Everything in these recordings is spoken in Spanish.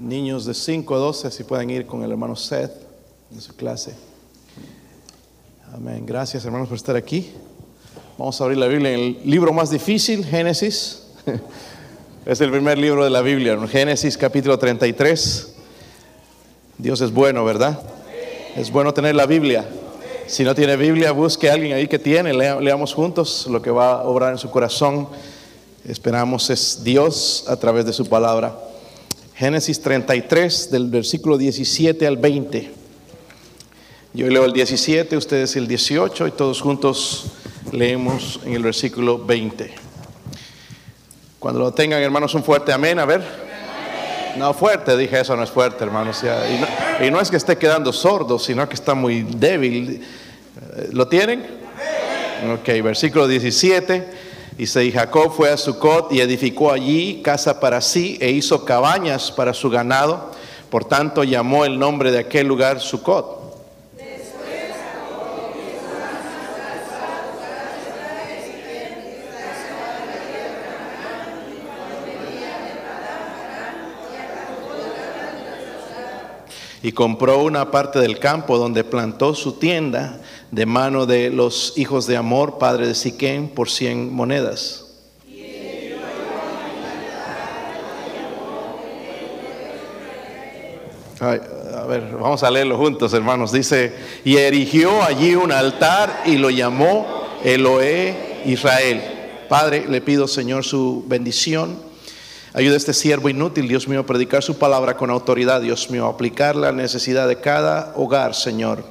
Niños de 5 a 12, si pueden ir con el hermano Seth en su clase. Amén. Gracias hermanos por estar aquí. Vamos a abrir la Biblia en el libro más difícil, Génesis. Es el primer libro de la Biblia, Génesis capítulo 33. Dios es bueno, ¿verdad? Es bueno tener la Biblia. Si no tiene Biblia, busque a alguien ahí que tiene, leamos juntos lo que va a obrar en su corazón. Esperamos es Dios a través de su palabra. Génesis 33, del versículo 17 al 20. Yo leo el 17, ustedes el 18 y todos juntos leemos en el versículo 20. Cuando lo tengan, hermanos, un fuerte amén. A ver. No, fuerte, dije eso no es fuerte, hermanos. Y no, es que esté quedando sordo, sino que está muy débil. ¿Lo tienen? Ok, versículo 17. Dice, y Jacob fue a Sucot y edificó allí casa para sí e hizo cabañas para su ganado. Por tanto, llamó el nombre de aquel lugar Sucot. y compró una parte del campo donde plantó su tienda de mano de los hijos de Amor, padre de Siquén, por cien monedas. a ver, vamos a leerlo juntos, hermanos. Dice, y erigió allí un altar y lo llamó Eloé Israel. Padre, le pido, Señor, su bendición Ayuda a este siervo inútil, Dios mío, a predicar su palabra con autoridad, Dios mío, a aplicar la necesidad de cada hogar, Señor,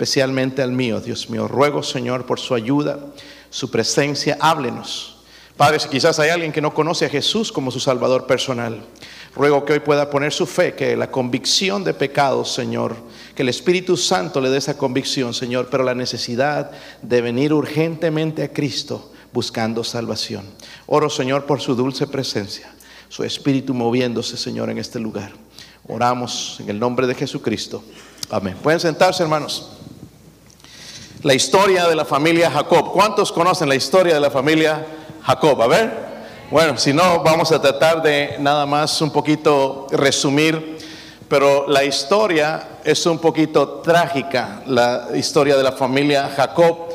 especialmente al mío, Dios mío. Ruego, Señor, por su ayuda, su presencia, háblenos. Padre, si quizás hay alguien que no conoce a Jesús como su Salvador personal, ruego que hoy pueda poner su fe, que la convicción de pecados, Señor, que el Espíritu Santo le dé esa convicción, Señor, pero la necesidad de venir urgentemente a Cristo buscando salvación. Oro, Señor, por su dulce presencia su espíritu moviéndose, Señor, en este lugar. Oramos en el nombre de Jesucristo. Amén. Pueden sentarse, hermanos. La historia de la familia Jacob. ¿Cuántos conocen la historia de la familia Jacob? A ver. Bueno, si no, vamos a tratar de nada más un poquito resumir. Pero la historia es un poquito trágica, la historia de la familia Jacob.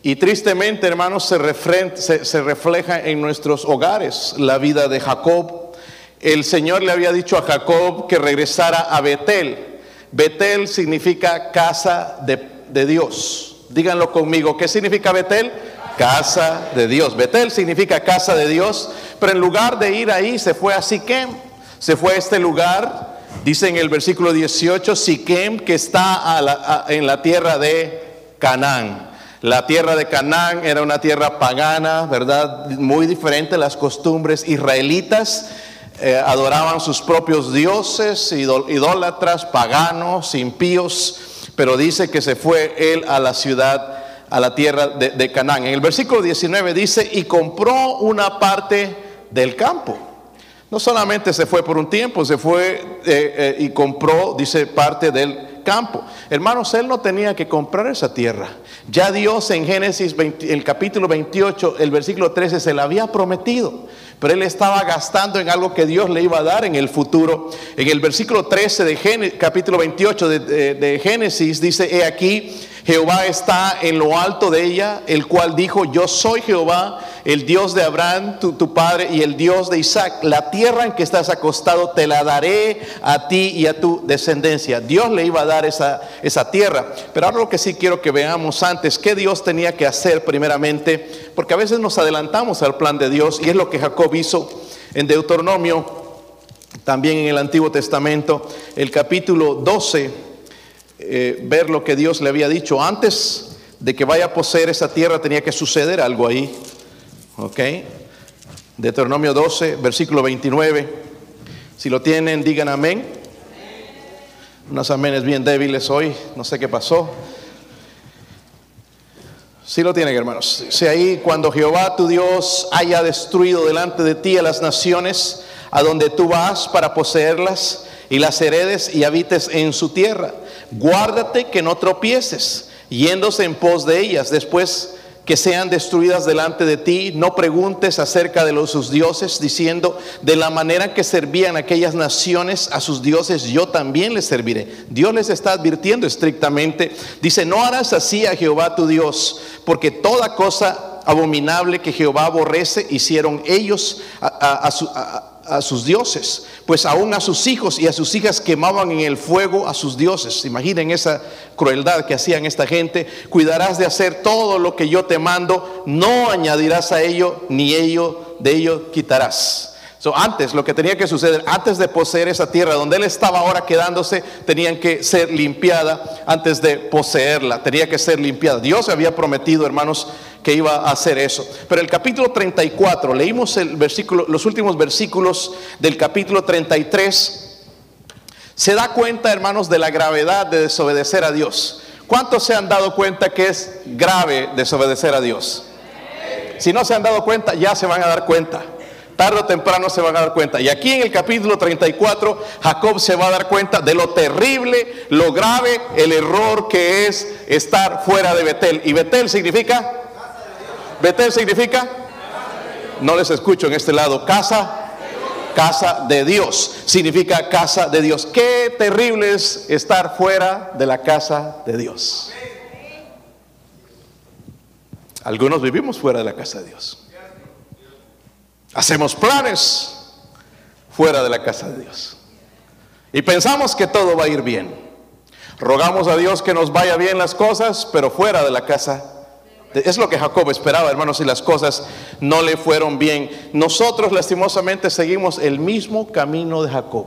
Y tristemente, hermanos, se, se, refleja en nuestros hogares la vida de Jacob. El Señor le había dicho a Jacob que regresara a Betel. Betel significa casa de, de Dios. Díganlo conmigo, ¿qué significa Betel? Casa de Dios. Betel significa casa de Dios, pero en lugar de ir ahí se fue a Siquem. Se fue a este lugar, dice en el versículo 18, Siquem, que está en la tierra de Canaán. La tierra de Canaán era una tierra pagana, ¿verdad? Muy diferente las costumbres israelitas. Eh, adoraban sus propios dioses, idólatras, paganos, impíos, pero dice que se fue él a la ciudad, a la tierra de, Canaán. En el versículo 19 dice, y compró una parte del campo. No solamente se fue por un tiempo, se fue eh, eh, y compró, dice, parte del campo. Hermanos, él no tenía que comprar esa tierra. Ya Dios en Génesis el capítulo 28, el versículo 13, se la había prometido. Pero él estaba gastando en algo que Dios le iba a dar en el futuro. En el versículo 13 de Génesis, capítulo 28 de, de Génesis dice, he aquí, Jehová está en lo alto de ella, el cual dijo, yo soy Jehová, el Dios de Abraham, tu, padre, y el Dios de Isaac. La tierra en que estás acostado te la daré a ti y a tu descendencia. Dios le iba a dar esa, esa tierra. Pero ahora lo que sí quiero que veamos antes, ¿qué Dios tenía que hacer primeramente? Porque a veces nos adelantamos al plan de Dios y es lo que Jacob hizo en Deuteronomio, también en el Antiguo Testamento, el capítulo 12 eh, ver lo que Dios le había dicho. Antes de que vaya a poseer esa tierra tenía que suceder algo ahí. ¿Ok? Deuteronomio 12, versículo 29. Si lo tienen, digan amén. Unos amenes bien débiles hoy, no sé qué pasó. Si lo tienen, hermanos. Si ahí cuando Jehová tu Dios haya destruido delante de ti a las naciones a donde tú vas para poseerlas y las heredes y habites en su tierra guárdate que no tropieces, yéndose en pos de ellas. Después que sean destruidas delante de ti. No preguntes acerca de los sus dioses, diciendo, de la manera que servían aquellas naciones a sus dioses, yo también les serviré. Dios les está advirtiendo estrictamente. Dice, no harás así a Jehová tu Dios, porque toda cosa abominable que Jehová aborrece hicieron ellos a, a sus dioses pues aún a sus hijos y a sus hijas quemaban en el fuego a sus dioses. Imaginen esa crueldad que hacían esta gente. Cuidarás de hacer todo lo que yo te mando, no añadirás a ello, ni ello de ello quitarás. Antes, lo que tenía que suceder, antes de poseer esa tierra donde él estaba ahora quedándose, tenían que ser limpiada antes de poseerla, tenía que ser limpiada. Dios había prometido, hermanos, que iba a hacer eso. Pero el capítulo 34, leímos los últimos versículos del capítulo 33, se da cuenta, hermanos, de la gravedad de desobedecer a Dios. ¿Cuántos se han dado cuenta que es grave desobedecer a Dios? Si no se han dado cuenta, ya se van a dar cuenta. Tarde o temprano se van a dar cuenta. Y aquí en el capítulo 34, Jacob se va a dar cuenta de lo terrible, lo grave, el error que es estar fuera de Betel. Y Betel significa Betel significa, no les escucho en este lado, casa, casa de Dios, significa casa de Dios. Qué terrible es estar fuera de la casa de Dios. Algunos vivimos fuera de la casa de Dios. Hacemos planes fuera de la casa de Dios. Y pensamos que todo va a ir bien. Rogamos a Dios que nos vaya bien las cosas, pero fuera de la casa es lo que Jacob esperaba, hermanos, y las cosas no le fueron bien. Nosotros lastimosamente seguimos el mismo camino de Jacob.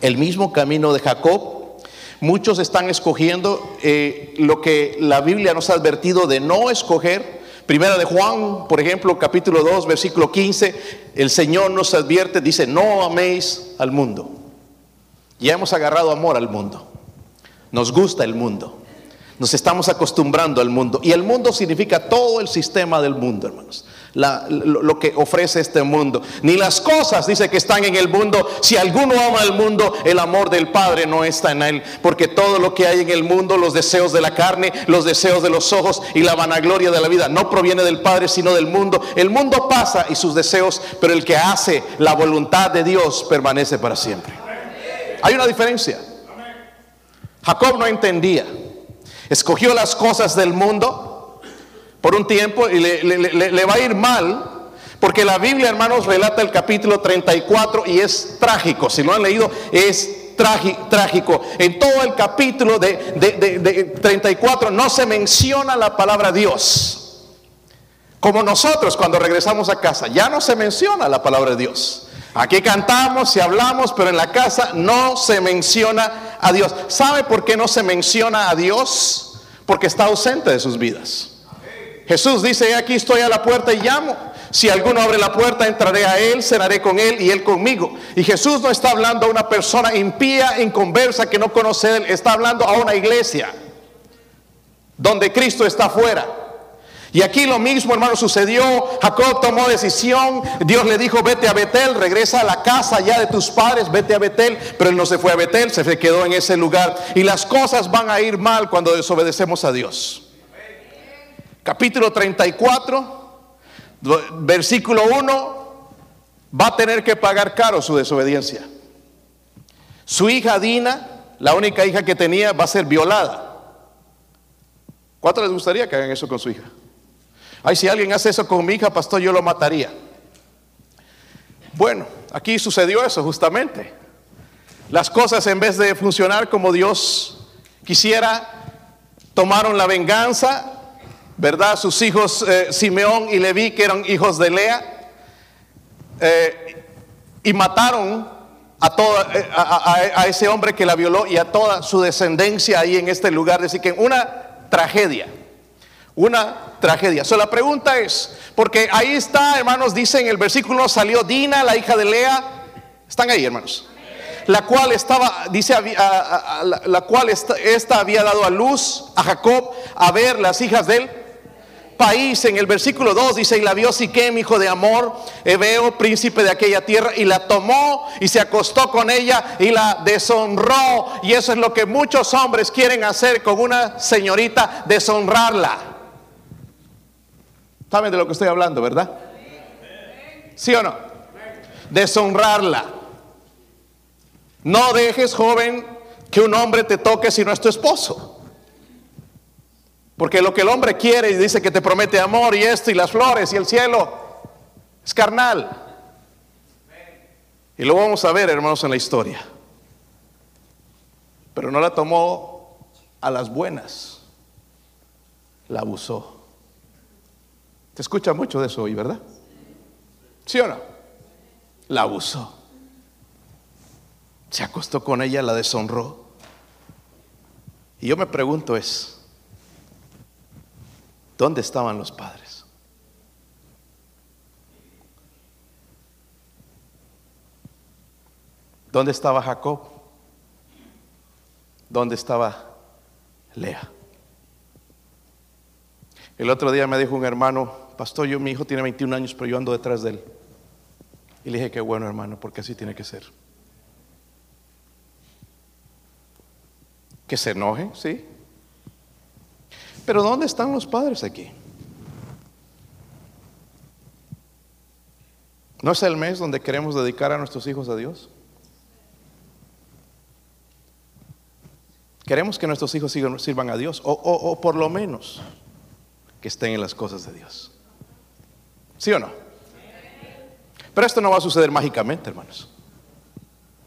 El mismo camino de Jacob. Muchos están escogiendo eh, lo que la Biblia nos ha advertido de no escoger. Primera de Juan, por ejemplo, capítulo 2, versículo 15, el Señor nos advierte, dice, no améis al mundo. Ya hemos agarrado amor al mundo. Nos gusta el mundo. Nos estamos acostumbrando al mundo. Y el mundo significa todo el sistema del mundo, hermanos. Lo, que ofrece este mundo. Ni las cosas, dice que están en el mundo. Si alguno ama al mundo, el amor del Padre no está en él. Porque todo lo que hay en el mundo, los deseos de la carne, los deseos de los ojos y la vanagloria de la vida, no proviene del Padre, sino del mundo. El mundo pasa y sus deseos, pero el que hace la voluntad de Dios permanece para siempre. Hay una diferencia. Jacob no entendía escogió las cosas del mundo por un tiempo y le, va a ir mal. Porque la Biblia, hermanos, relata el capítulo 34 y es trágico. Si lo han leído, es trágico. En todo el capítulo de, de 34 no se menciona la palabra Dios. Como nosotros cuando regresamos a casa, ya no se menciona la palabra Dios. Aquí cantamos y hablamos, pero en la casa no se menciona a Dios. ¿Sabe por qué no se menciona a Dios? Porque está ausente de sus vidas. Jesús dice, aquí estoy a la puerta y llamo. Si alguno abre la puerta, entraré a él, cenaré con él y él conmigo. Y Jesús no está hablando a una persona impía, conversa que no conoce él, está hablando a una iglesia donde Cristo está fuera. Y aquí lo mismo, hermano, sucedió. Jacob tomó decisión. Dios le dijo, vete a Betel, regresa a la casa ya de tus padres, vete a Betel. Pero él no se fue a Betel, se quedó en ese lugar. Y las cosas van a ir mal cuando desobedecemos a Dios. Capítulo 34, versículo 1, va a tener que pagar caro su desobediencia. Su hija Dina, la única hija que tenía, va a ser violada. ¿Cuánto les gustaría que hagan eso con su hija? Ay, si alguien hace eso con mi hija, pastor, yo lo mataría. Bueno, aquí sucedió eso justamente. Las cosas en vez de funcionar como Dios quisiera, tomaron la venganza, ¿verdad? Sus hijos eh, Simeón y Leví, que eran hijos de Lea, eh, y mataron a, toda, eh, a, ese hombre que la violó y a toda su descendencia ahí en este lugar. Así que una tragedia. Una tragedia. So, la pregunta es, porque ahí está, hermanos, dice en el versículo, salió Dina, la hija de Lea. Están ahí, hermanos. La cual estaba, dice, la, cual esta, había dado a luz a Jacob a ver las hijas del país. En el versículo 2 dice, y la vio Siquem, hijo de Amor, Ebeo, príncipe de aquella tierra, y la tomó y se acostó con ella y la deshonró. Y eso es lo que muchos hombres quieren hacer con una señorita, deshonrarla. ¿Saben de lo que estoy hablando, verdad? ¿Sí o no? Deshonrarla. No dejes, joven, que un hombre te toque si no es tu esposo. Porque lo que el hombre quiere y dice que te promete amor y esto y las flores y el cielo es carnal. Y lo vamos a ver, hermanos, en la historia. Pero no la tomó a las buenas, la abusó. Te escucha mucho de eso hoy, ¿verdad? ¿Sí o no? La abusó. Se acostó con ella, la deshonró. Y yo me pregunto es, ¿dónde estaban los padres? ¿Dónde estaba Jacob? ¿Dónde estaba Lea? El otro día me dijo un hermano, pastor, yo mi hijo tiene 21 años, pero yo ando detrás de él. Y le dije, qué bueno hermano, porque así tiene que ser. Que se enoje, sí. Pero ¿dónde están los padres aquí? ¿No es el mes donde queremos dedicar a nuestros hijos a Dios? Queremos que nuestros hijos sirvan a Dios, o, o por lo menos que estén en las cosas de Dios. ¿Sí o no? Pero esto no va a suceder mágicamente, hermanos.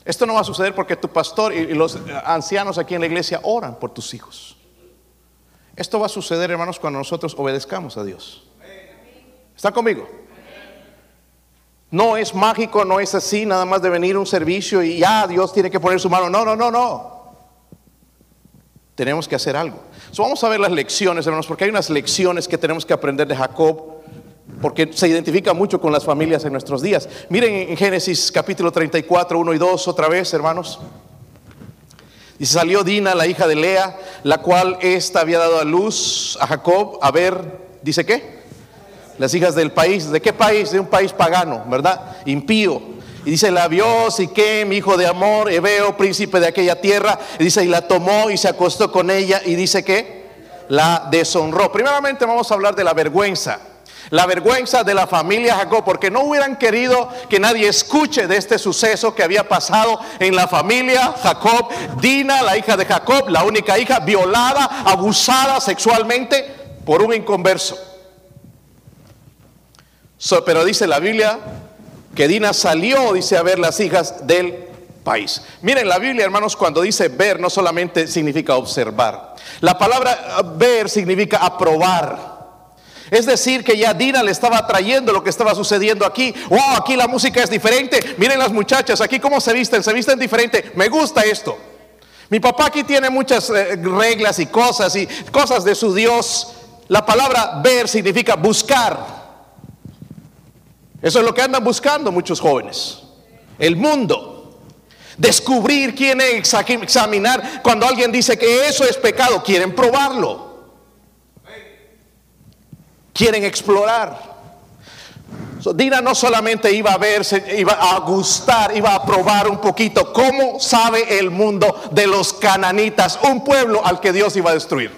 Esto no va a suceder porque tu pastor y los ancianos aquí en la iglesia oran por tus hijos. Esto va a suceder, hermanos, cuando nosotros obedezcamos a Dios. ¿Está conmigo? No es mágico, no es así, nada más de venir un servicio y ya Dios tiene que poner su mano. No, no, no, no. Tenemos que hacer algo. vamos a ver las lecciones, hermanos, porque hay unas lecciones que tenemos que aprender de Jacob porque se identifica mucho con las familias en nuestros días. Miren en Génesis capítulo 34, 1 y 2 otra vez, hermanos. Y salió Dina, la hija de Lea, la cual ésta había dado a luz a Jacob. A ver, ¿dice qué? Las hijas del país. ¿De qué país? De un país pagano, ¿verdad? Impío. Y dice, la vio mi hijo de amor, Ebeo, príncipe de aquella tierra. Y dice, y la tomó y se acostó con ella. Y dice que la deshonró. Primeramente vamos a hablar de la vergüenza. La vergüenza de la familia Jacob, porque no hubieran querido que nadie escuche de este suceso que había pasado en la familia Jacob. Dina, la hija de Jacob, la única hija, violada, abusada sexualmente por un inconverso. pero dice la Biblia que Dina salió, dice, a ver las hijas del país. Miren, la Biblia, hermanos, cuando dice ver, no solamente significa observar. La palabra ver significa aprobar. Es decir, que ya Dina le estaba trayendo lo que estaba sucediendo aquí. Wow, aquí la música es diferente. Miren las muchachas, aquí cómo se visten, se visten diferente. Me gusta esto. Mi papá aquí tiene muchas eh, reglas y cosas y cosas de su Dios. La palabra ver significa buscar. Eso es lo que andan buscando muchos jóvenes. El mundo. Descubrir quién es, examinar. Cuando alguien dice que eso es pecado, quieren probarlo quieren explorar. Dina no solamente iba a verse, iba a gustar, iba a probar un poquito cómo sabe el mundo de los cananitas, un pueblo al que Dios iba a destruir.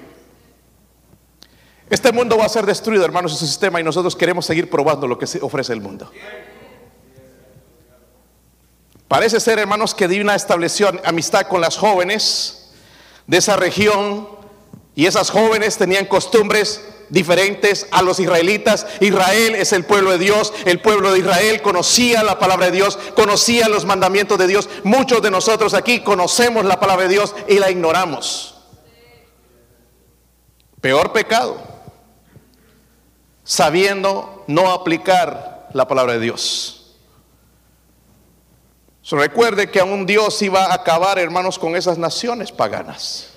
Este mundo va a ser destruido, hermanos, en su sistema y nosotros queremos seguir probando lo que ofrece el mundo. Parece ser, hermanos, que Dina estableció amistad con las jóvenes de esa región y esas jóvenes tenían costumbres diferentes a los israelitas. Israel es el pueblo de Dios. El pueblo de Israel conocía la palabra de Dios, conocía los mandamientos de Dios. Muchos de nosotros aquí conocemos la palabra de Dios y la ignoramos. Peor pecado, sabiendo no aplicar la palabra de Dios. recuerde que aún Dios iba a acabar, hermanos, con esas naciones paganas.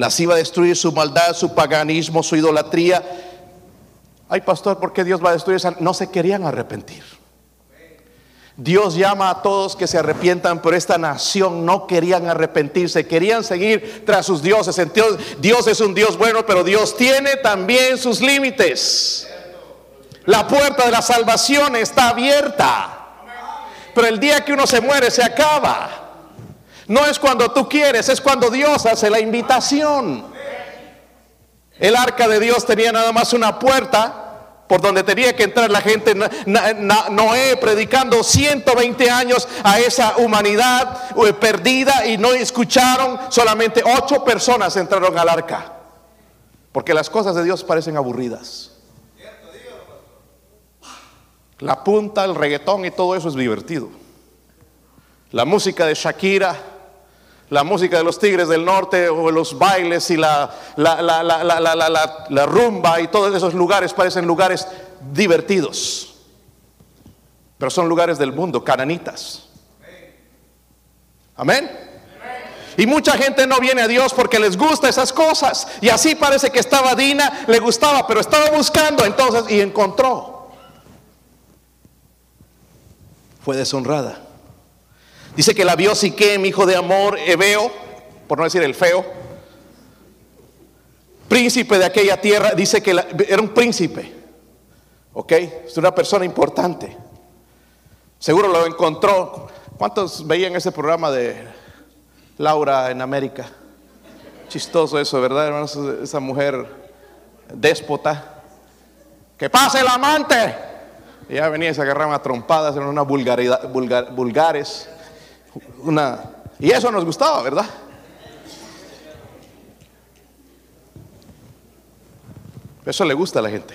Las iba a destruir su maldad, su paganismo, su idolatría. Ay, pastor, ¿por qué Dios va a destruir esa? No se querían arrepentir. Dios llama a todos que se arrepientan, pero esta nación no querían arrepentirse, querían seguir tras sus dioses. Dios es un Dios bueno, pero Dios tiene también sus límites. La puerta de la salvación está abierta, pero el día que uno se muere se acaba. No es cuando tú quieres, es cuando Dios hace la invitación. El arca de Dios tenía nada más una puerta por donde tenía que entrar la gente. Noé predicando 120 años a esa humanidad eh, perdida y no escucharon. Solamente ocho personas entraron al arca. Porque las cosas de Dios parecen aburridas. La punta, el reggaetón y todo eso es divertido. La música de Shakira, la música de los Tigres del Norte o los bailes y la, la, rumba y todos esos lugares parecen lugares divertidos. Pero son lugares del mundo, cananitas. Amén. Y mucha gente no viene a Dios porque les gusta esas cosas. Y así parece que estaba Dina, le gustaba, pero estaba buscando entonces y encontró. Fue deshonrada. Dice que la vio Siquem, hijo de amor, Ebeo, por no decir el feo, príncipe de aquella tierra, dice que era un príncipe, ¿ok? Es una persona importante. Seguro lo encontró. ¿Cuántos veían ese programa de Laura en América? Chistoso eso, ¿verdad, hermanos? Esa mujer déspota. Que pase el amante. Y ya venía y se agarraban a trompadas, eran unas vulgaridad, vulgares una... Y eso nos gustaba, ¿verdad? Eso le gusta a la gente.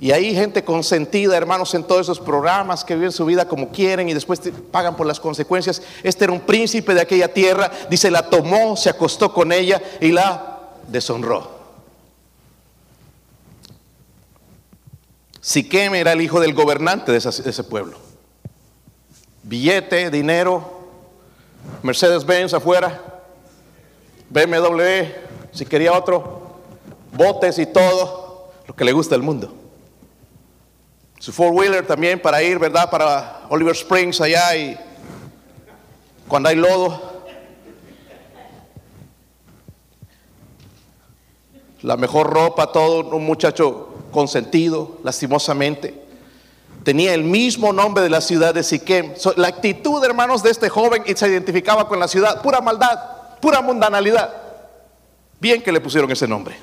Y hay gente consentida, hermanos, en todos esos programas que viven su vida como quieren y después pagan por las consecuencias. Este era un príncipe de aquella tierra, dice, la tomó, se acostó con ella y la deshonró. Siquem era el hijo del gobernante de, ese pueblo. Billete, dinero, Mercedes-Benz afuera, BMW, si quería otro, botes y todo, lo que le gusta al mundo. Su four-wheeler también para ir, ¿verdad? Para Oliver Springs allá y cuando hay lodo. La mejor ropa, todo, un muchacho consentido, lastimosamente. Tenía el mismo nombre de la ciudad de Siquem. la actitud, hermanos, de este joven se identificaba con la ciudad, pura maldad, pura mundanalidad. Bien que le pusieron ese nombre.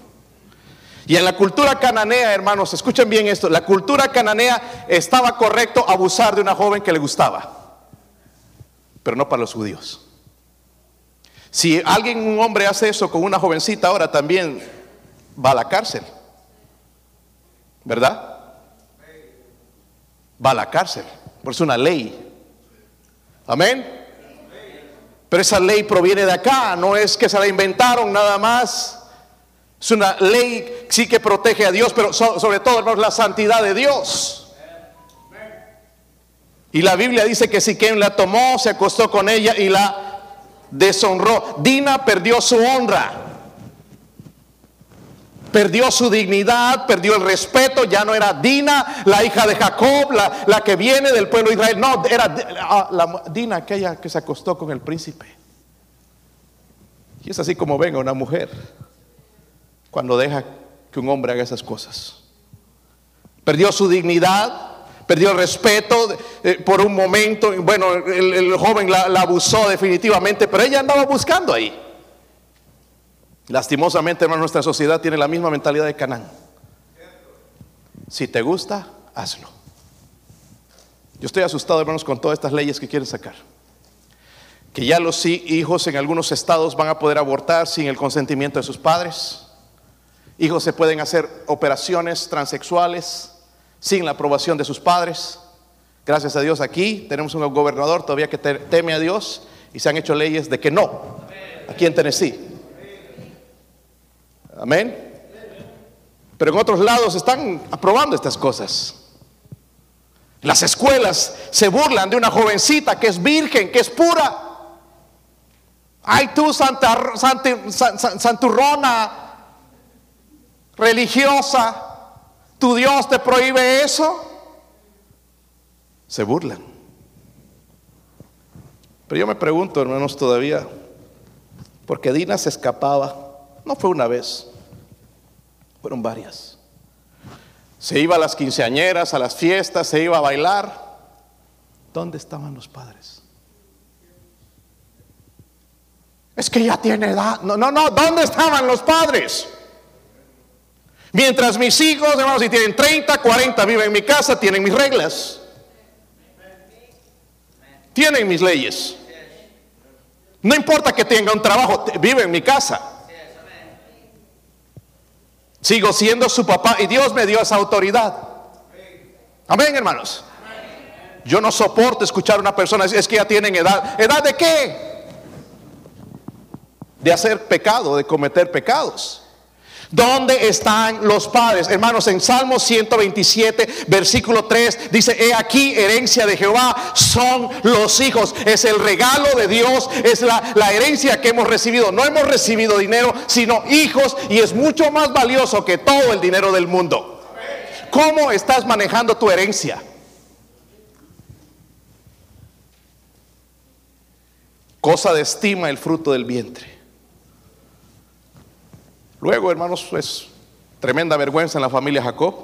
Y en la cultura cananea, hermanos, escuchen bien esto, la cultura cananea estaba correcto abusar de una joven que le gustaba, pero no para los judíos. Si alguien, un hombre hace eso con una jovencita ahora, también va a la cárcel. ¿Verdad? Va a la cárcel, por es una ley. Amén. Pero esa ley proviene de acá, no es que se la inventaron nada más. Es una ley sí que protege a Dios, pero sobre todo es la santidad de Dios. Y la Biblia dice que si quien la tomó, se acostó con ella y la deshonró. Dina perdió su honra perdió su dignidad, perdió el respeto, ya no era Dina, la hija de Jacob, la, que viene del pueblo de Israel, no, era ah, la, Dina, aquella que se acostó con el príncipe. Y es así como venga una mujer cuando deja que un hombre haga esas cosas. Perdió su dignidad, perdió el respeto eh, por un momento. Bueno, el, joven la, abusó definitivamente, pero ella andaba buscando ahí. Lastimosamente, hermano, nuestra sociedad tiene la misma mentalidad de Canaán. Si te gusta, hazlo. Yo estoy asustado, hermanos, con todas estas leyes que quieren sacar. Que ya los hijos en algunos estados van a poder abortar sin el consentimiento de sus padres. Hijos se pueden hacer operaciones transexuales sin la aprobación de sus padres. Gracias a Dios aquí tenemos un gobernador todavía que teme a Dios y se han hecho leyes de que no, aquí en Tennessee. Amén. Pero en otros lados están aprobando estas cosas. Las escuelas se burlan de una jovencita que es virgen, que es pura. Ay, tú, Santa, santurrona, religiosa, tu Dios te prohíbe eso. Se burlan. Pero yo me pregunto, hermanos, todavía, porque Dina se escapaba no fue una vez, fueron varias. Se iba a las quinceañeras, a las fiestas, se iba a bailar. ¿Dónde estaban los padres? Es que ya tiene edad. No, no, no, ¿dónde estaban los padres? Mientras mis hijos, hermanos, si tienen 30, 40, viven en mi casa, tienen mis reglas. Tienen mis leyes. No importa que tenga un trabajo, vive en mi casa. Sigo siendo su papá y Dios me dio esa autoridad. Amén, hermanos. Yo no soporto escuchar a una persona es que ya tienen edad. ¿Edad de qué? De hacer pecado, de cometer pecados. ¿Dónde están los padres? Hermanos, en Salmo 127, versículo 3, dice, he aquí, herencia de Jehová son los hijos. Es el regalo de Dios, es la, la herencia que hemos recibido. No hemos recibido dinero, sino hijos y es mucho más valioso que todo el dinero del mundo. ¿Cómo estás manejando tu herencia? Cosa de estima el fruto del vientre. Luego, hermanos, es tremenda vergüenza en la familia Jacob.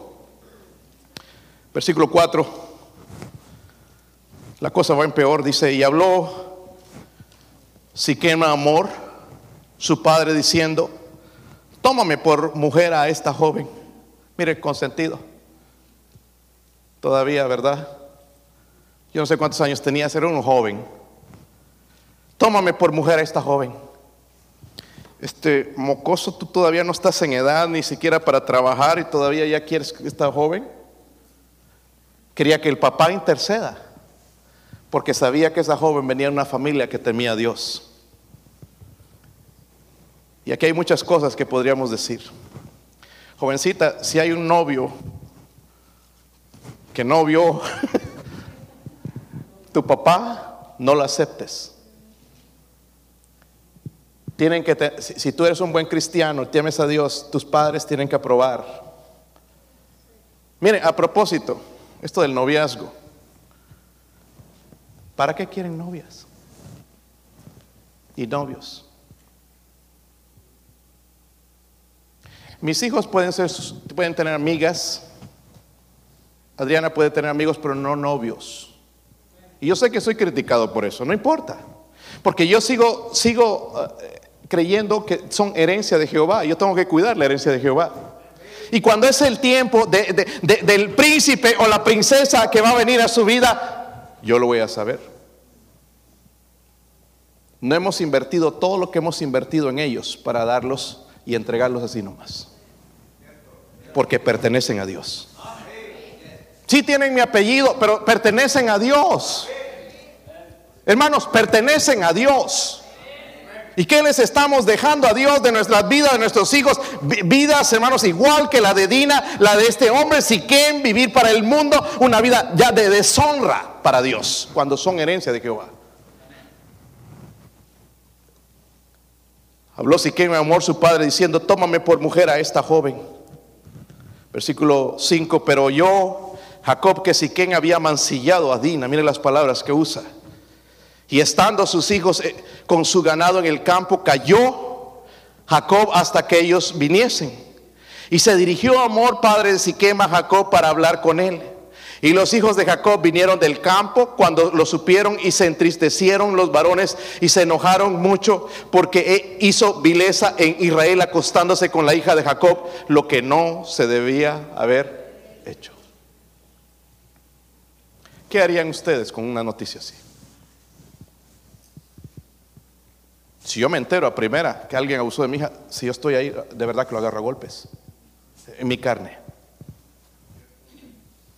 Versículo 4. La cosa va en peor, dice, y habló Siquema Amor, su padre, diciendo, tómame por mujer a esta joven. Mire, consentido. Todavía, ¿verdad? Yo no sé cuántos años tenía, era un joven. Tómame por mujer a esta joven este mocoso, tú todavía no estás en edad ni siquiera para trabajar y todavía ya quieres que joven. Quería que el papá interceda, porque sabía que esa joven venía de una familia que temía a Dios. Y aquí hay muchas cosas que podríamos decir. Jovencita, si hay un novio que no vio tu papá, no lo aceptes. Tienen que, si, tú eres un buen cristiano, temes a Dios, tus padres tienen que aprobar. Mire, a propósito, esto del noviazgo. ¿Para qué quieren novias? Y novios. Mis hijos pueden ser, pueden tener amigas. Adriana puede tener amigos, pero no novios. Y yo sé que soy criticado por eso, no importa. Porque yo sigo, sigo eh, creyendo que son herencia de Jehová. Yo tengo que cuidar la herencia de Jehová. Y cuando es el tiempo del príncipe o la princesa que va a venir a su vida, yo lo voy a saber. No hemos invertido todo lo que hemos invertido en ellos para darlos y entregarlos así nomás. Porque pertenecen a Dios. Sí tienen mi apellido, pero pertenecen a Dios. Hermanos, pertenecen a Dios. ¿Y qué les estamos dejando a Dios de nuestras vidas, de nuestros hijos? Vidas, hermanos, igual que la de Dina, la de este hombre, si quieren vivir para el mundo una vida ya de deshonra para Dios, cuando son herencia de Jehová. Habló Siquem, amor, su padre, diciendo, tómame por mujer a esta joven. Versículo 5, pero yo, Jacob, que Siquén había mancillado a Dina, mire las palabras que usa y estando sus hijos eh, con su ganado en el campo, cayó Jacob hasta que ellos viniesen. Y se dirigió Amor, padre de Siquema, a Jacob para hablar con él. Y los hijos de Jacob vinieron del campo cuando lo supieron y se entristecieron los varones y se enojaron mucho porque e, hizo vileza en Israel acostándose con la hija de Jacob, lo que no se debía haber hecho. ¿Qué harían ustedes con una noticia así? Si yo me entero a primera que alguien abusó de mi hija, si yo estoy ahí, de verdad que lo agarro a golpes en mi carne.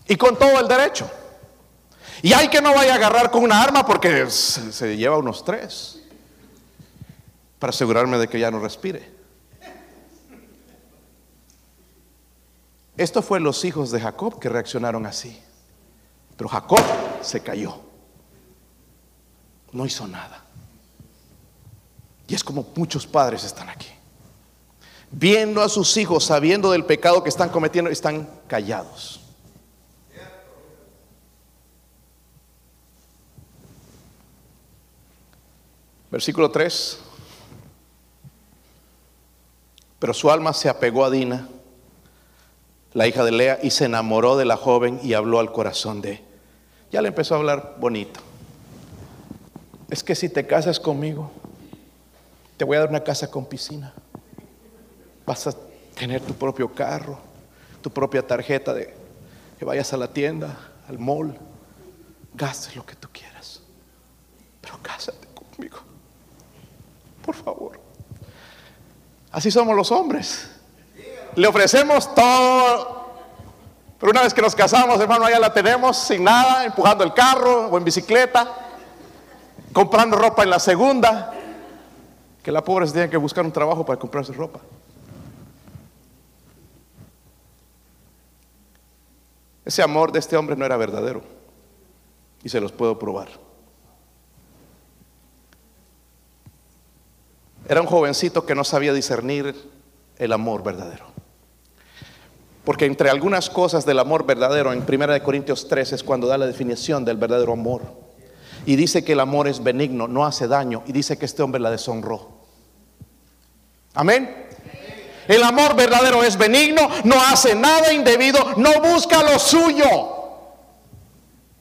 Y con todo el derecho. Y hay que no vaya a agarrar con una arma porque se, lleva unos tres. Para asegurarme de que ya no respire. Esto fue los hijos de Jacob que reaccionaron así. Pero Jacob se cayó. No hizo nada. Y es como muchos padres están aquí. Viendo a sus hijos, sabiendo del pecado que están cometiendo, están callados. Versículo 3. Pero su alma se apegó a Dina, la hija de Lea, y se enamoró de la joven y habló al corazón de. Ya le empezó a hablar bonito. Es que si te casas conmigo, te voy a dar una casa con piscina. Vas a tener tu propio carro, tu propia tarjeta de que vayas a la tienda, al mall, gastes lo que tú quieras. Pero cásate conmigo. Por favor. Así somos los hombres. Le ofrecemos todo. Pero una vez que nos casamos, hermano, allá la tenemos sin nada, empujando el carro o en bicicleta, comprando ropa en la segunda. Que la pobre se tiene que buscar un trabajo para comprarse ropa. Ese amor de este hombre no era verdadero. Y se los puedo probar. Era un jovencito que no sabía discernir el amor verdadero. Porque entre algunas cosas del amor verdadero, en 1 Corintios 3 es cuando da la definición del verdadero amor. Y dice que el amor es benigno, no hace daño. Y dice que este hombre la deshonró. Amén. El amor verdadero es benigno, no hace nada indebido, no busca lo suyo.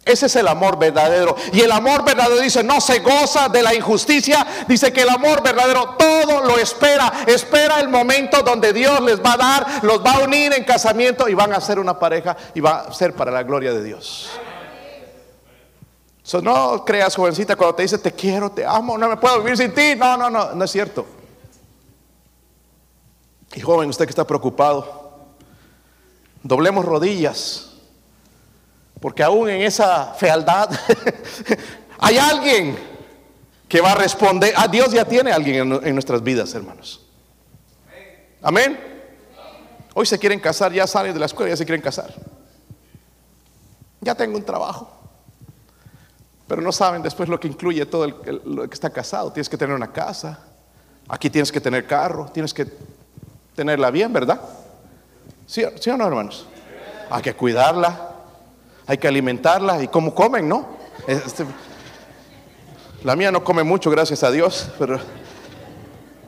Ese es el amor verdadero. Y el amor verdadero dice, no se goza de la injusticia. Dice que el amor verdadero todo lo espera. Espera el momento donde Dios les va a dar, los va a unir en casamiento y van a ser una pareja y va a ser para la gloria de Dios. no creas, jovencita, cuando te dice te quiero, te amo, no me puedo vivir sin ti. No, no, no, no es cierto. Y joven, usted que está preocupado, doblemos rodillas, porque aún en esa fealdad hay alguien que va a responder. A ah, Dios ya tiene alguien en, nuestras vidas, hermanos. Amén. Hoy se quieren casar, ya salen de la escuela, ya se quieren casar. Ya tengo un trabajo. Pero no saben después lo que incluye todo el, lo que está casado. Tienes que tener una casa. Aquí tienes que tener carro. Tienes que tenerla bien, ¿verdad? ¿Sí, o no, hermanos? Hay que cuidarla, hay que alimentarla y cómo comen, ¿no? Este, la mía no come mucho, gracias a Dios, pero,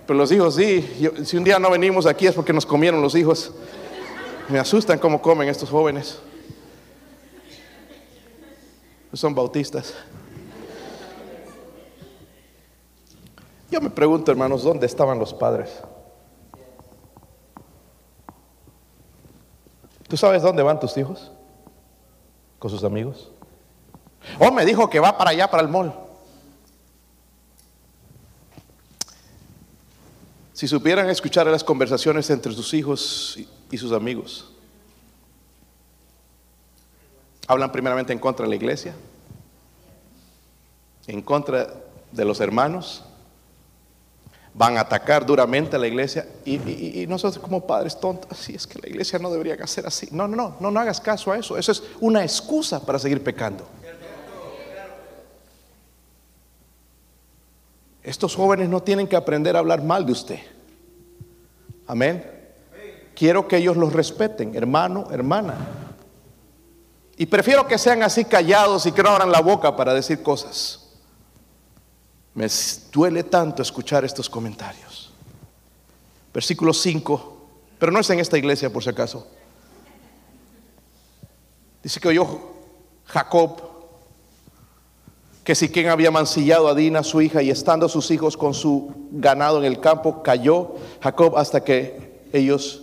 pero los hijos sí. si un día no venimos aquí es porque nos comieron los hijos. Me asustan cómo comen estos jóvenes. Son bautistas. Yo me pregunto, hermanos, ¿dónde estaban los padres? ¿Tú sabes dónde van tus hijos? ¿Con sus amigos? Oh, me dijo que va para allá, para el mall. Si supieran escuchar las conversaciones entre sus hijos y sus amigos, hablan primeramente en contra de la iglesia, en contra de los hermanos, van a atacar duramente a la iglesia y, nosotros como padres tontos, así es que la iglesia no debería hacer así. No, no, no, no, no hagas caso a eso. Eso es una excusa para seguir pecando. Estos jóvenes no tienen que aprender a hablar mal de usted. Amén. Quiero que ellos los respeten, hermano, hermana. Y prefiero que sean así callados y que no abran la boca para decir cosas. Me duele tanto escuchar estos comentarios. Versículo 5, pero no es en esta iglesia por si acaso. Dice que oyó Jacob que si quien había mancillado a Dina, su hija, y estando sus hijos con su ganado en el campo, cayó Jacob hasta que ellos...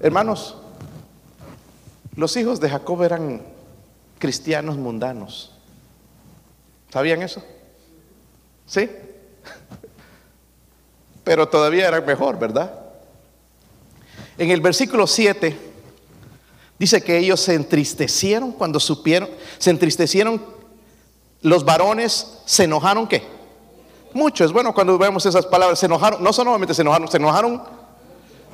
Hermanos, los hijos de Jacob eran cristianos mundanos. ¿Sabían eso? ¿Sí? Pero todavía era mejor, ¿verdad? En el versículo 7 dice que ellos se entristecieron cuando supieron, se entristecieron los varones, se enojaron qué? Mucho, es bueno cuando vemos esas palabras, se enojaron, no solamente se enojaron, se enojaron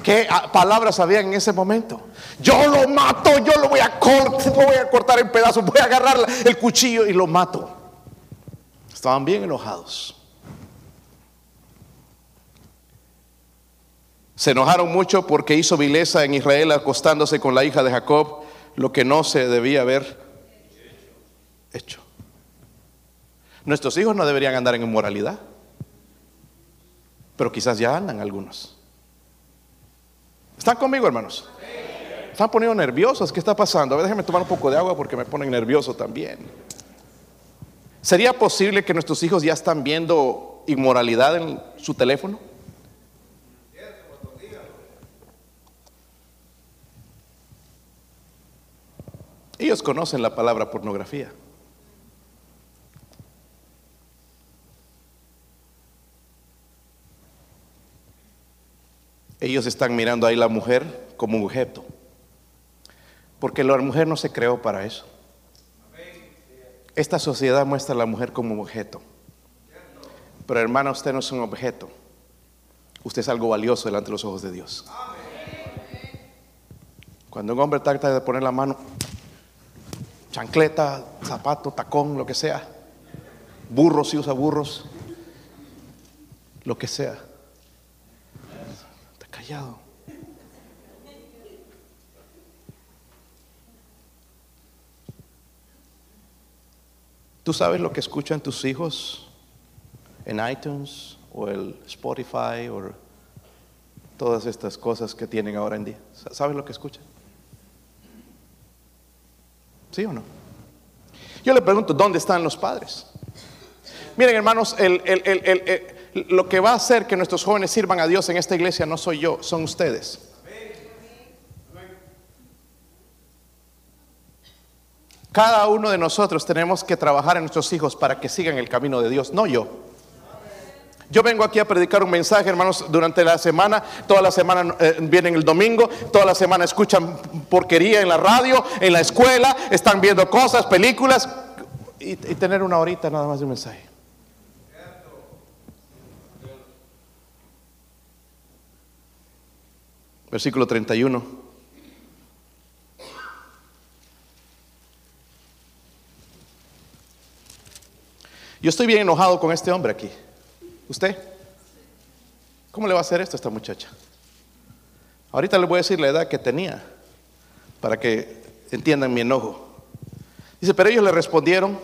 ¿Qué palabras habían en ese momento? Yo lo mato, yo lo voy a cortar, lo voy a cortar en pedazos, voy a agarrar el cuchillo y lo mato. Estaban bien enojados. Se enojaron mucho porque hizo vileza en Israel acostándose con la hija de Jacob, lo que no se debía haber hecho. Nuestros hijos no deberían andar en inmoralidad, pero quizás ya andan algunos. ¿Están conmigo, hermanos? Están poniendo nerviosos. ¿Qué está pasando? A ver, déjenme tomar un poco de agua porque me ponen nervioso también. ¿Sería posible que nuestros hijos ya están viendo inmoralidad en su teléfono? Ellos conocen la palabra pornografía. Ellos están mirando ahí la mujer como un objeto, porque la mujer no se creó para eso. Esta sociedad muestra a la mujer como objeto. Pero hermana, usted no es un objeto. Usted es algo valioso delante de los ojos de Dios. Cuando un hombre trata de poner la mano, chancleta, zapato, tacón, lo que sea, burros, si usa burros, lo que sea, está callado. ¿Tú sabes lo que escuchan tus hijos en iTunes o el Spotify o todas estas cosas que tienen ahora en día? ¿Sabes lo que escuchan? ¿Sí o no? Yo le pregunto, ¿dónde están los padres? Miren, hermanos, lo que va a hacer que nuestros jóvenes sirvan a Dios en esta iglesia no soy yo, son ustedes. Cada uno de nosotros tenemos que trabajar en nuestros hijos para que sigan el camino de Dios, no yo. Yo vengo aquí a predicar un mensaje, hermanos, durante la semana. Toda la semana eh, vienen el domingo, toda la semana escuchan porquería en la radio, en la escuela, están viendo cosas, películas, y, y tener una horita nada más de un mensaje. Versículo 31. Yo estoy bien enojado con este hombre aquí. ¿Usted? ¿Cómo le va a hacer esto a esta muchacha? Ahorita le voy a decir la edad que tenía para que entiendan mi enojo. Dice, pero ellos le respondieron,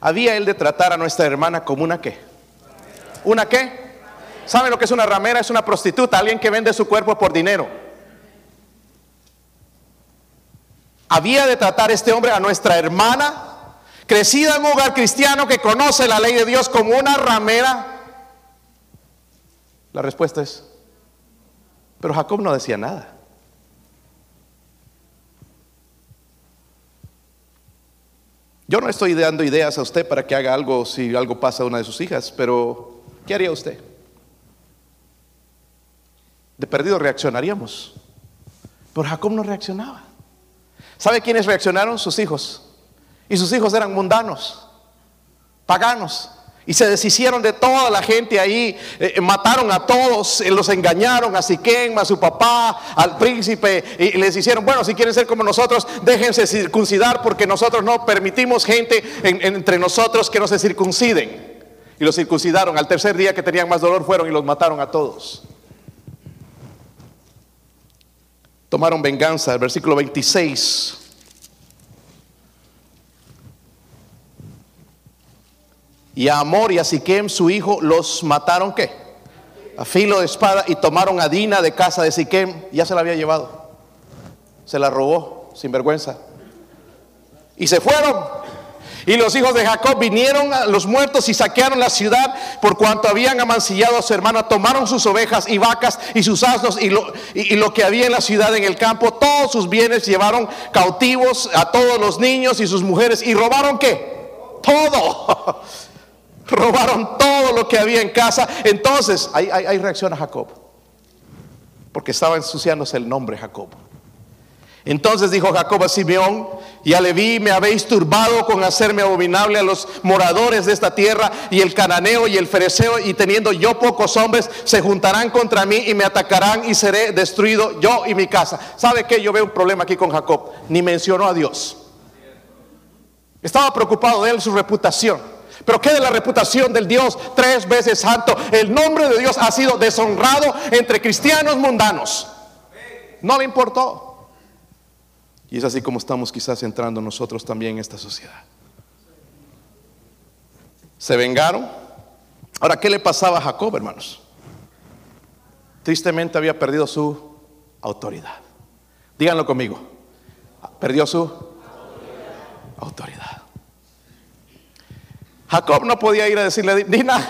había él de tratar a nuestra hermana como una qué. ¿Una qué? ¿Saben lo que es una ramera? Es una prostituta, alguien que vende su cuerpo por dinero. Había de tratar este hombre a nuestra hermana crecida en un hogar cristiano que conoce la ley de Dios como una ramera? La respuesta es, pero Jacob no decía nada. Yo no estoy dando ideas a usted para que haga algo si algo pasa a una de sus hijas, pero ¿qué haría usted? De perdido reaccionaríamos. Pero Jacob no reaccionaba. ¿Sabe quiénes reaccionaron? Sus hijos. Y sus hijos eran mundanos, paganos. Y se deshicieron de toda la gente ahí, eh, eh, mataron a todos, eh, los engañaron a Siquem, a su papá, al príncipe, y les hicieron, bueno, si quieren ser como nosotros, déjense circuncidar porque nosotros no permitimos gente entre nosotros que no se circunciden. Y los circuncidaron. Al tercer día que tenían más dolor fueron y los mataron a todos. Tomaron venganza, el versículo 26. Y a Amor y a Siquem, su hijo, los mataron qué? A filo de espada y tomaron a Dina de casa de Siquem, ya se la había llevado. Se la robó, sin vergüenza. Y se fueron. Y los hijos de Jacob vinieron a los muertos y saquearon la ciudad por cuanto habían amancillado a su hermana. Tomaron sus ovejas y vacas y sus asnos y lo, y lo que había en la ciudad en el campo. Todos sus bienes llevaron cautivos a todos los niños y sus mujeres. ¿Y robaron qué? Todo. Robaron todo lo que había en casa. Entonces, ahí, reacción reacciona Jacob. Porque estaba ensuciándose el nombre Jacob. Entonces dijo Jacob a Simeón, ya le vi, me habéis turbado con hacerme abominable a los moradores de esta tierra y el cananeo y el fereceo y teniendo yo pocos hombres se juntarán contra mí y me atacarán y seré destruido yo y mi casa. ¿Sabe qué? Yo veo un problema aquí con Jacob. Ni mencionó a Dios. Estaba preocupado de él, su reputación. Pero ¿qué de la reputación del Dios tres veces santo? El nombre de Dios ha sido deshonrado entre cristianos mundanos. No le importó. Y es así como estamos quizás entrando nosotros también en esta sociedad. Se vengaron. Ahora, ¿qué le pasaba a Jacob, hermanos? Tristemente había perdido su autoridad. Díganlo conmigo. Perdió su autoridad. Jacob no podía ir a decirle, Dina,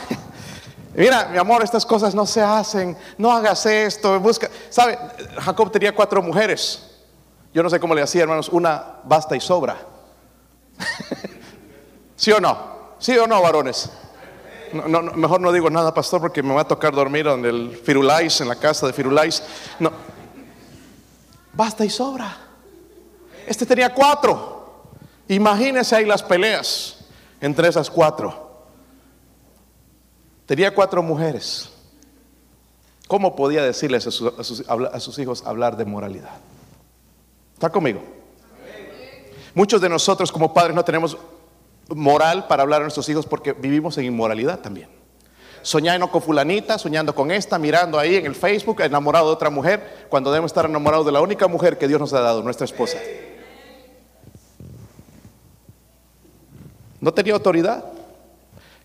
mira, mi amor, estas cosas no se hacen, no hagas esto, busca. ¿Sabe? Jacob tenía cuatro mujeres. Yo no sé cómo le hacía, hermanos, una basta y sobra. ¿Sí o no? ¿Sí o no, varones? Mejor no digo nada, pastor, porque me va a tocar dormir en el Firulais, en la casa de Firulais. No. Basta y sobra. Este tenía cuatro. Imagínense ahí las peleas entre esas cuatro. Tenía cuatro mujeres. ¿Cómo podía decirles a sus hijos hablar de moralidad? ¿Está conmigo? Muchos de nosotros como padres no tenemos moral para hablar a nuestros hijos porque vivimos en inmoralidad también. Soñando con fulanita, soñando con esta, mirando ahí en el Facebook, enamorado de otra mujer, cuando debemos estar enamorados de la única mujer que Dios nos ha dado, nuestra esposa. No tenía autoridad.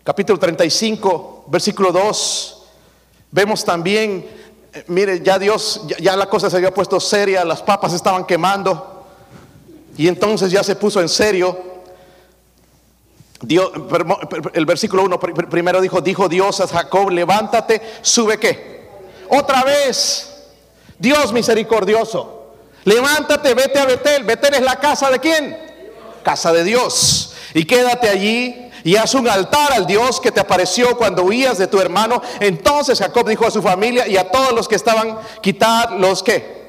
Capítulo 35, versículo 2. Vemos también eh, mire, ya Dios, ya, la cosa se había puesto seria, las papas estaban quemando. Y entonces ya se puso en serio. Dios, el versículo 1 primero dijo, dijo Dios a Jacob, levántate, sube qué. Otra vez, Dios misericordioso, levántate, vete a Betel. Betel es la casa de quién? Casa de Dios. Y quédate allí y haz un altar al Dios que te apareció cuando huías de tu hermano. Entonces Jacob dijo a su familia y a todos los que estaban, quitar los que.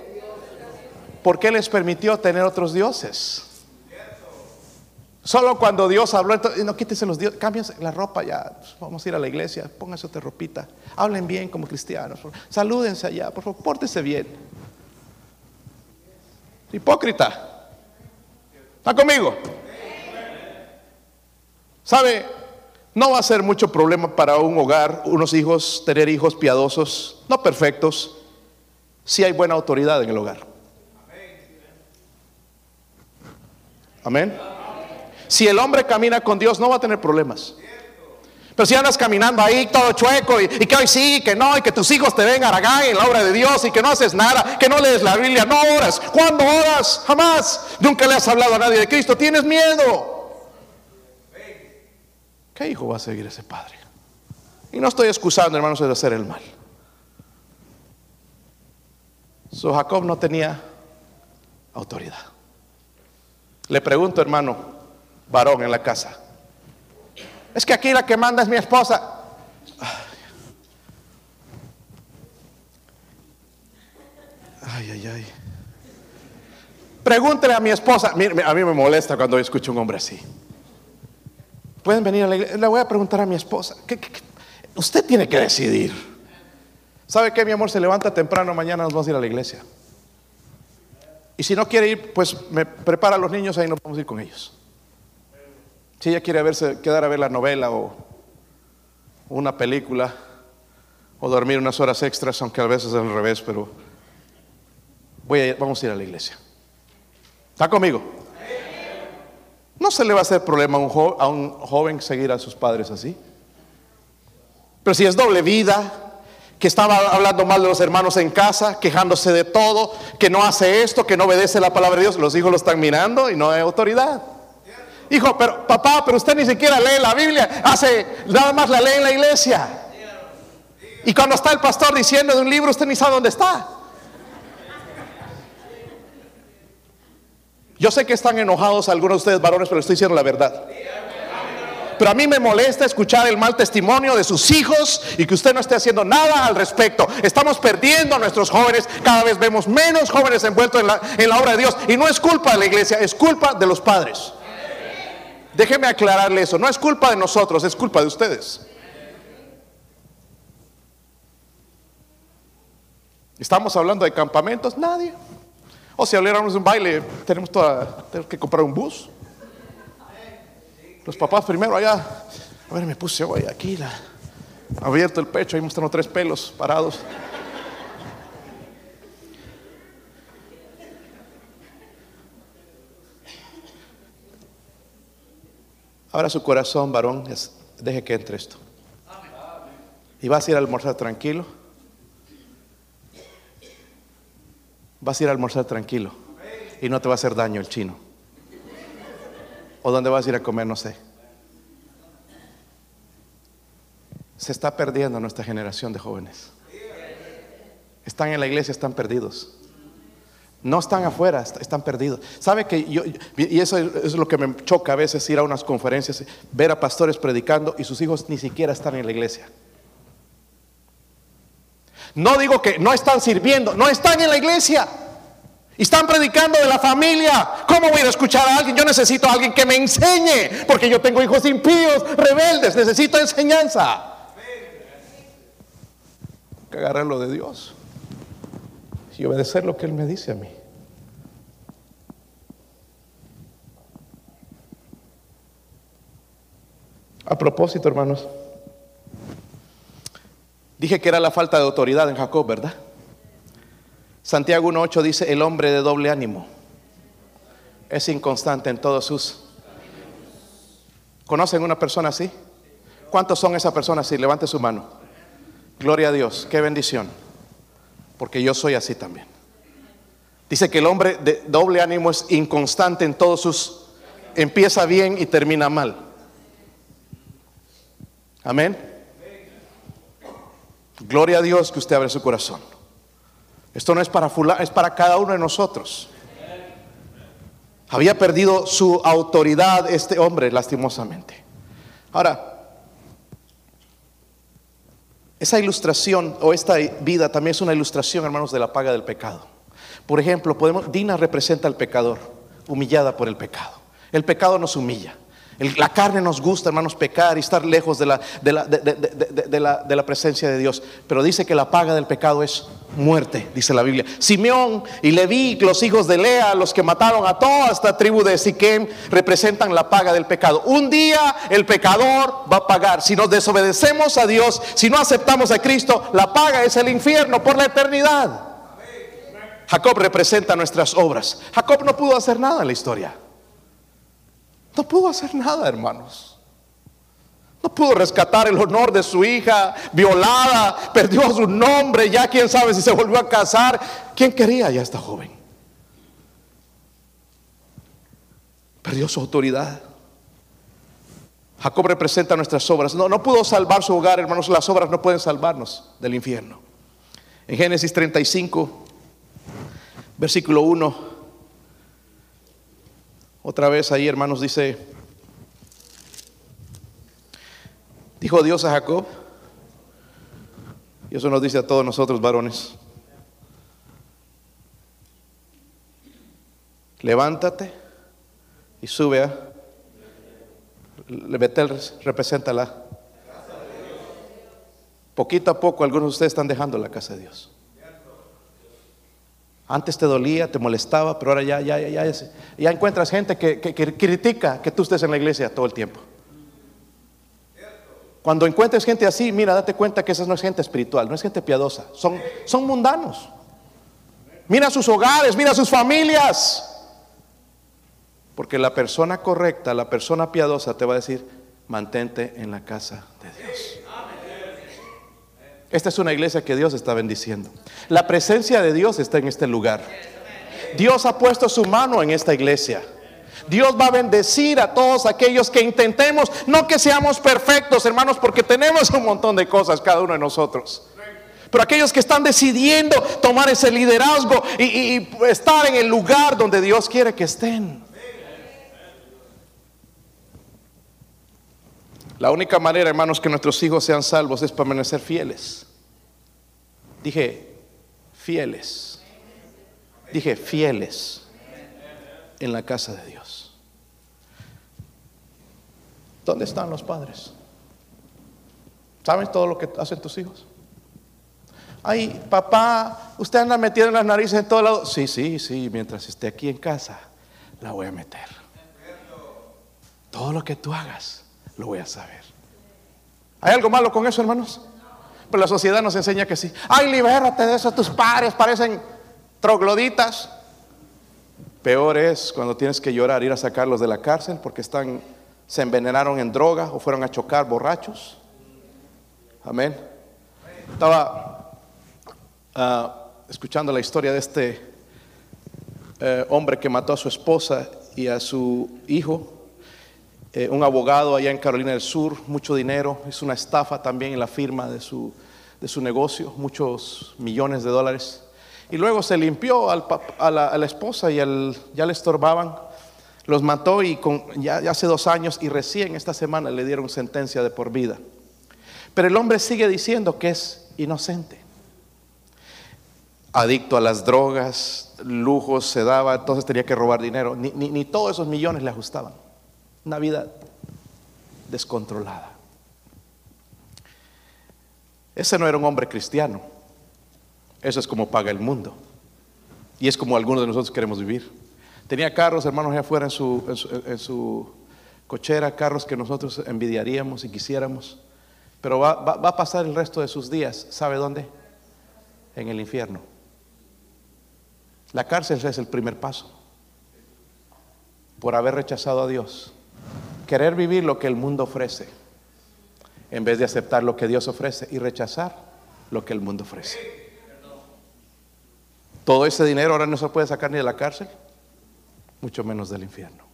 ¿Por qué les permitió tener otros dioses? Solo cuando Dios habló, no quítese los dioses, cámbiense la ropa ya, vamos a ir a la iglesia, pónganse otra ropita, hablen bien como cristianos, salúdense allá, por favor, pórtese bien. Hipócrita, ¿está conmigo? ¿Sabe? No va a ser mucho problema para un hogar, unos hijos, tener hijos piadosos, no perfectos, si hay buena autoridad en el hogar. Amén. Si el hombre camina con Dios, no va a tener problemas. Pero si andas caminando ahí todo chueco y, que hoy sí, que no, y que tus hijos te vengan acá en la obra de Dios y que no haces nada, que no lees la Biblia, no oras. ¿Cuándo oras? Jamás. Nunca le has hablado a nadie de Cristo. Tienes miedo. ¿Qué hijo va a seguir ese padre? Y no estoy excusando, hermanos, de hacer el mal. Su Jacob no tenía autoridad. Le pregunto, hermano, varón en la casa. Es que aquí la que manda es mi esposa. Ay, ay, ay. Pregúntele a mi esposa. a mí me molesta cuando escucho un hombre así. Pueden venir a la iglesia. Le voy a preguntar a mi esposa. Usted tiene que decidir. ¿Sabe qué, mi amor? Se levanta temprano, mañana nos vamos a ir a la iglesia. Y si no quiere ir, pues me prepara a los niños, ahí nos vamos a ir con ellos. Si ella quiere verse, quedar a ver la novela o una película o dormir unas horas extras, aunque a veces es al revés, pero voy a vamos a ir a la iglesia. ¿Está conmigo? No se le va a hacer problema a un, joven seguir a sus padres así. Pero si es doble vida, que estaba hablando mal de los hermanos en casa, quejándose de todo, que no hace esto, que no obedece la palabra de Dios, los hijos lo están mirando y no hay autoridad. Hijo, pero papá, pero usted ni siquiera lee la Biblia, hace nada más la lee en la iglesia. Y cuando está el pastor diciendo de un libro, usted ni sabe dónde está. Yo sé que están enojados algunos de ustedes varones, pero estoy diciendo la verdad. Pero a mí me molesta escuchar el mal testimonio de sus hijos y que usted no esté haciendo nada al respecto. Estamos perdiendo a nuestros jóvenes, cada vez vemos menos jóvenes envueltos en la, en la obra de Dios. Y no es culpa de la iglesia, es culpa de los padres. Déjeme aclararle eso, no es culpa de nosotros, es culpa de ustedes. Estamos hablando de campamentos, nadie. O si habláramos de un baile, tenemos, toda, que comprar un bus. Los papás primero allá, a ver, me puse hoy aquí, abierto el pecho, ahí mostrando tres pelos parados. Ahora su corazón, varón, deje que entre esto. Y vas a ir a almorzar tranquilo. Vas a ir a almorzar tranquilo y no te va a hacer daño el chino. ¿O dónde vas a ir a comer? No sé. Se está perdiendo nuestra generación de jóvenes. Están en la iglesia, están perdidos. No están afuera, están perdidos. ¿Sabe que yo, y eso es lo que me choca a veces ir a unas conferencias, ver a pastores predicando y sus hijos ni siquiera están en la iglesia? No digo que no están sirviendo, no están en la iglesia. Y están predicando de la familia. ¿Cómo voy a escuchar a alguien? Yo necesito a alguien que me enseñe, porque yo tengo hijos impíos, rebeldes, necesito enseñanza. Que agarrar lo de Dios y obedecer lo que Él me dice a mí. A propósito, hermanos, dije que era la falta de autoridad en Jacob, ¿verdad? Santiago 1.8 dice, el hombre de doble ánimo es inconstante en todos sus... ¿Conocen una persona así? ¿Cuántos son esas personas así? Levante su mano. Gloria a Dios, qué bendición. Porque yo soy así también. Dice que el hombre de doble ánimo es inconstante en todos sus... Empieza bien y termina mal. Amén. Gloria a Dios que usted abre su corazón. Esto no es para fulano, es para cada uno de nosotros. Había perdido su autoridad este hombre, lastimosamente. Ahora, esa ilustración o esta vida también es una ilustración, hermanos, de la paga del pecado. Por ejemplo, podemos, Dina representa al pecador, humillada por el pecado. El pecado nos humilla la carne nos gusta, hermanos, pecar y estar lejos de la, de, la, de la, presencia de Dios. Pero dice que la paga del pecado es muerte, dice la Biblia. Simeón y Leví, los hijos de Lea, los que mataron a toda esta tribu de Siquem, representan la paga del pecado. Un día el pecador va a pagar. Si nos desobedecemos a Dios, si no aceptamos a Cristo, la paga es el infierno por la eternidad. Jacob representa nuestras obras. Jacob no pudo hacer nada en la historia. No pudo hacer nada, hermanos. No pudo rescatar el honor de su hija violada, perdió su nombre, ya quién sabe si se volvió a casar. ¿Quién quería ya esta joven? Perdió su autoridad. Jacob representa nuestras obras. No, no pudo salvar su hogar, hermanos. Las obras no pueden salvarnos del infierno. En Génesis 35, versículo 1. Otra vez ahí, hermanos, dice, dijo Dios a Jacob, y eso nos dice a todos nosotros varones, levántate y sube a Betel representa la poquito a poco algunos de ustedes están dejando la casa de Dios antes te dolía, te molestaba, pero ahora ya, ya, ya, ya, ya encuentras gente que, critica que tú estés en la iglesia todo el tiempo. Cuando encuentres gente así, mira, date cuenta que esa no es gente espiritual, no es gente piadosa, son, son mundanos. Mira sus hogares, mira sus familias. Porque la persona correcta, la persona piadosa te va a decir, mantente en la casa de Dios. Esta es una iglesia que Dios está bendiciendo. La presencia de Dios está en este lugar. Dios ha puesto su mano en esta iglesia. Dios va a bendecir a todos aquellos que intentemos, no que seamos perfectos, hermanos, porque tenemos un montón de cosas cada uno de nosotros. Pero aquellos que están decidiendo tomar ese liderazgo y, y estar en el lugar donde Dios quiere que estén. La única manera, hermanos, que nuestros hijos sean salvos es permanecer fieles. Dije, fieles. Dije, fieles en la casa de Dios. ¿Dónde están los padres? ¿Saben todo lo que hacen tus hijos? Ay, papá, usted anda metiendo las narices en todo lado. Sí, sí, sí, mientras esté aquí en casa, la voy a meter. Todo lo que tú hagas lo voy a saber. ¿Hay algo malo con eso, hermanos? Pero la sociedad nos enseña que sí. Ay, libérate de eso, tus padres parecen trogloditas. Peor es cuando tienes que llorar, ir a sacarlos de la cárcel porque están, se envenenaron en droga o fueron a chocar borrachos. Amén. Estaba ah, escuchando la historia de este eh, hombre que mató a su esposa y a su hijo eh, un abogado allá en Carolina del Sur, mucho dinero, es una estafa también en la firma de su, de su negocio, muchos millones de dólares. Y luego se limpió a, la, esposa y al- ya le estorbaban. Los mató y ya, hace dos años y recién esta semana le dieron sentencia de por vida. Pero el hombre sigue diciendo que es inocente. Adicto a las drogas, lujos, se daba, entonces tenía que robar dinero. Ni- ni todos esos millones le ajustaban. Una vida descontrolada. Ese no era un hombre cristiano. Eso es como paga el mundo. Y es como algunos de nosotros queremos vivir. Tenía carros, hermanos, allá afuera en su, en su, cochera, carros que nosotros envidiaríamos y quisiéramos. Pero va- va a pasar el resto de sus días, ¿sabe dónde? En el infierno. La cárcel es el primer paso. Por haber rechazado a Dios. Querer vivir lo que el mundo ofrece. En vez de aceptar lo que Dios ofrece y rechazar lo que el mundo ofrece. Todo ese dinero ahora no se puede sacar ni de la cárcel, mucho menos del infierno.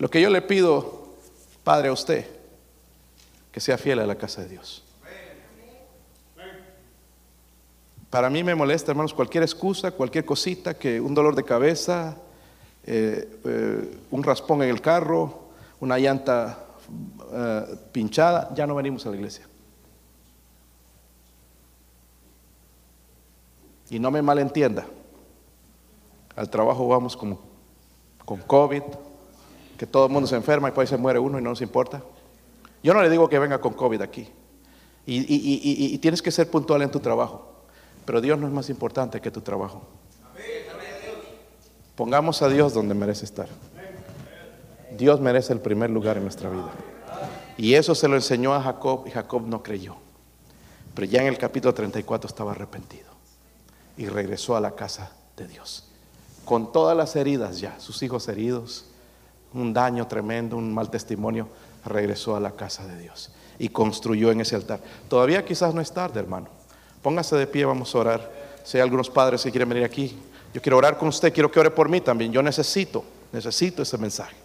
Lo que yo le pido, Padre, a usted, que sea fiel a la casa de Dios. Para mí me molesta, hermanos, cualquier excusa, cualquier cosita, que un dolor de cabeza, eh, eh, un raspón en el carro, una llanta eh, pinchada, ya no venimos a la iglesia. Y no me malentienda, al trabajo vamos como con COVID, que todo el mundo se enferma y por ahí se muere uno y no nos importa. Yo no le digo que venga con COVID aquí. Y- y- y tienes que ser puntual en tu trabajo. Pero Dios no es más importante que tu trabajo. Pongamos a Dios donde merece estar. Dios merece el primer lugar en nuestra vida. Y eso se lo enseñó a Jacob y Jacob no creyó. Pero ya en el capítulo 34 estaba arrepentido y regresó a la casa de Dios. Con todas las heridas ya, sus hijos heridos, un daño tremendo, un mal testimonio, regresó a la casa de Dios y construyó en ese altar. Todavía quizás no es tarde, hermano. Póngase de pie, vamos a orar. Si hay algunos padres que quieren venir aquí, yo quiero orar con usted, quiero que ore por mí también. Yo necesito, necesito ese mensaje.